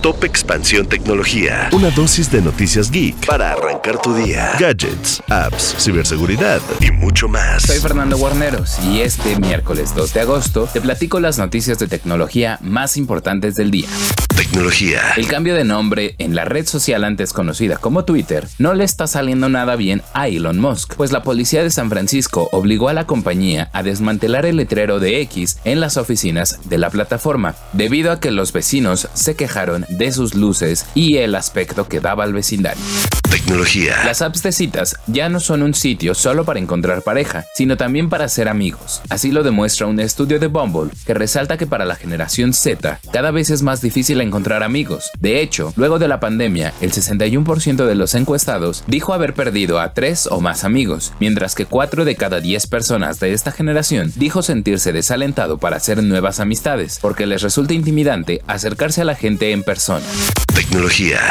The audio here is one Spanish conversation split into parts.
Top Expansión Tecnología. Una dosis de noticias geek para arrancar tu día. Gadgets, apps, ciberseguridad y mucho más. Soy Fernando Guarneros y este miércoles 2 de agosto te platico las noticias de tecnología más importantes del día. El cambio de nombre en la red social antes conocida como Twitter no le está saliendo nada bien a Elon Musk, pues la policía de San Francisco obligó a la compañía a desmantelar el letrero de X en las oficinas de la plataforma, debido a que los vecinos se quejaron de sus luces y el aspecto que daba al vecindario. Tecnología. Las apps de citas ya no son un sitio solo para encontrar pareja, sino también para ser amigos. Así lo demuestra un estudio de Bumble que resalta que para la generación Z cada vez es más difícil encontrar amigos. De hecho, luego de la pandemia, el 61% de los encuestados dijo haber perdido a tres o más amigos, mientras que 4 de cada 10 personas de esta generación dijo sentirse desalentado para hacer nuevas amistades, porque les resulta intimidante acercarse a la gente en persona.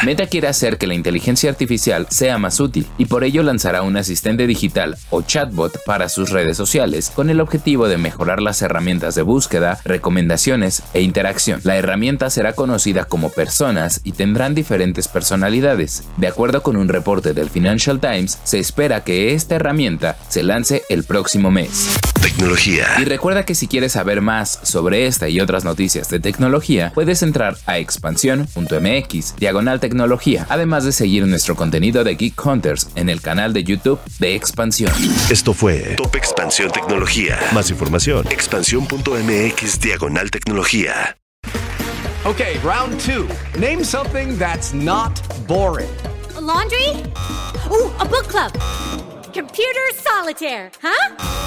Meta quiere hacer que la inteligencia artificial sea más útil y por ello lanzará un asistente digital o chatbot para sus redes sociales con el objetivo de mejorar las herramientas de búsqueda, recomendaciones e interacción. La herramienta será conocida como personas y tendrán diferentes personalidades. De acuerdo con un reporte del Financial Times, se espera que esta herramienta se lance el próximo mes. Tecnología. Y recuerda que si quieres saber más sobre esta y otras noticias de tecnología, puedes entrar a expansión.mx, diagonal tecnología, además de seguir nuestro contenido de Geek Hunters en el canal de YouTube de Expansión. Esto fue Top Expansión Tecnología. Más información. Expansión.mx, diagonal tecnología. Okay, round two. Name something that's not boring. A laundry? Ooh, a book club. Computer solitaire, huh?